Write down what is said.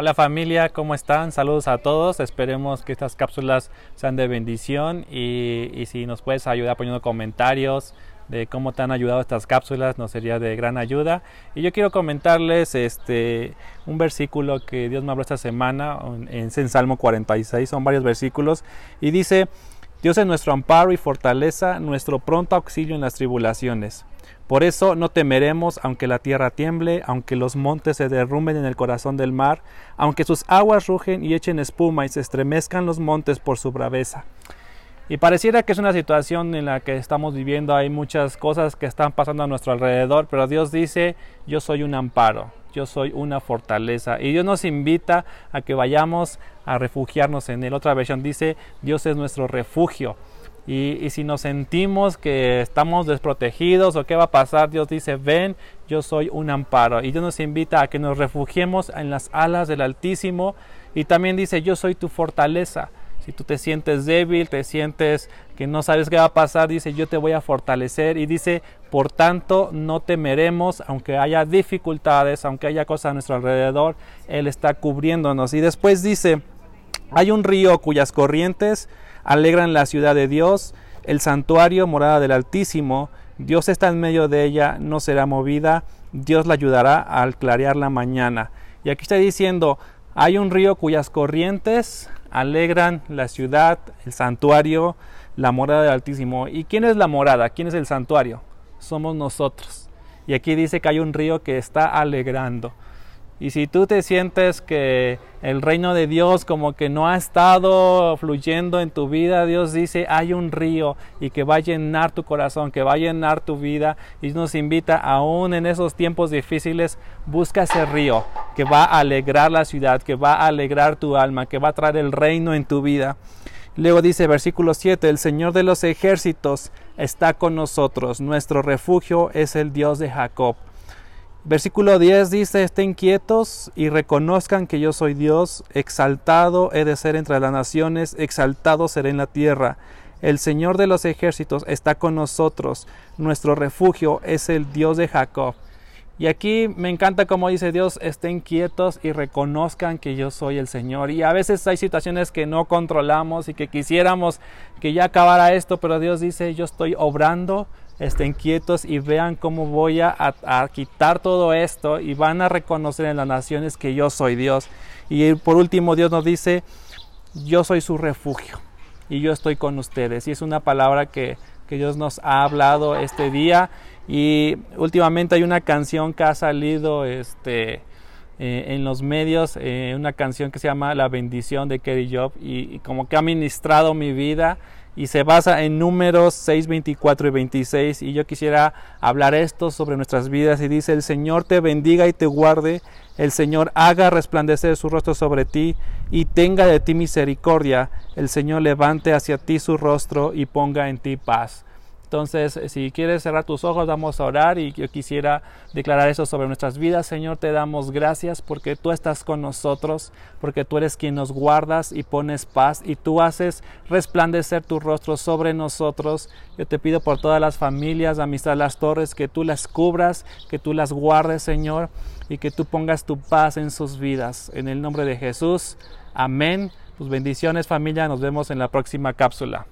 Hola familia, ¿cómo están? Saludos a todos. Esperemos que estas cápsulas sean de bendición y, si nos puedes ayudar poniendo comentarios de cómo te han ayudado estas cápsulas, nos sería de gran ayuda. Y yo quiero comentarles este, un versículo que Dios me habló esta semana en, en Salmo 46, son varios versículos, y dice, Dios es nuestro amparo y fortaleza, nuestro pronto auxilio en las tribulaciones. Por eso no temeremos aunque la tierra tiemble, aunque los montes se derrumben en el corazón del mar, aunque sus aguas rugen y echen espuma y se estremezcan los montes por su braveza. Y pareciera que es una situación en la que estamos viviendo, hay muchas cosas que están pasando a nuestro alrededor, pero Dios dice, yo soy un amparo, yo soy una fortaleza. Y Dios nos invita a que vayamos a refugiarnos en Él. Otra versión dice, Dios es nuestro refugio. Y, si nos sentimos que estamos desprotegidos o qué va a pasar, Dios dice, ven, yo soy un amparo. Y Dios nos invita a que nos refugiemos en las alas del Altísimo. Y también dice, yo soy tu fortaleza. Tú te sientes débil, te sientes que no sabes qué va a pasar, dice, yo te voy a fortalecer. Y dice, por tanto, no temeremos, aunque haya dificultades, aunque haya cosas a nuestro alrededor, Él está cubriéndonos. Y después dice, hay un río cuyas corrientes alegran la ciudad de Dios, el santuario, morada del Altísimo. Dios está en medio de ella, no será movida. Dios la ayudará al clarear la mañana. Y aquí está diciendo, hay un río cuyas corrientes alegran la ciudad, el santuario, la morada del Altísimo. ¿Y quién es la morada? ¿Quién es el santuario? Somos nosotros. Y aquí dice que hay un río que está alegrando. Y si tú te sientes que el reino de Dios como que no ha estado fluyendo en tu vida, Dios dice, hay un río y que va a llenar tu corazón, que va a llenar tu vida y nos invita aún en esos tiempos difíciles, busca ese río que va a alegrar la ciudad, que va a alegrar tu alma, que va a traer el reino en tu vida. Luego dice versículo 7, el Señor de los ejércitos está con nosotros, nuestro refugio es el Dios de Jacob. Versículo 10 dice, estén quietos y reconozcan que yo soy Dios, exaltado he de ser entre las naciones, exaltado seré en la tierra. El Señor de los ejércitos está con nosotros, nuestro refugio es el Dios de Jacob. Y aquí me encanta como dice Dios, estén quietos y reconozcan que yo soy el Señor. Y a veces hay situaciones que no controlamos y que quisiéramos que ya acabara esto, pero Dios dice, yo estoy obrando, estén quietos y vean cómo voy a, quitar todo esto y van a reconocer en las naciones que yo soy Dios. Y por último Dios nos dice, yo soy su refugio y yo estoy con ustedes. Y es una palabra que, Dios nos ha hablado este día. Y últimamente hay una canción que ha salido este, eh, en los medios, eh, una canción que se llama La bendición de Kerry Job y, y como que ha ministrado mi vida y se basa en números 6, 24 y 26 y yo quisiera hablar esto sobre nuestras vidas. Y dice el Señor te bendiga y te guarde, el Señor haga resplandecer su rostro sobre ti y tenga de ti misericordia, el Señor levante hacia ti su rostro y ponga en ti paz. Entonces, si quieres cerrar tus ojos, vamos a orar y yo quisiera declarar eso sobre nuestras vidas. Señor, te damos gracias porque tú estás con nosotros, porque tú eres quien nos guardas y pones paz y tú haces resplandecer tu rostro sobre nosotros. Yo te pido por todas las familias, amistad Las Torres, que tú las cubras, que tú las guardes, Señor, y que tú pongas tu paz en sus vidas. En el nombre de Jesús. Amén. Tus bendiciones familia. Nos vemos en la próxima cápsula.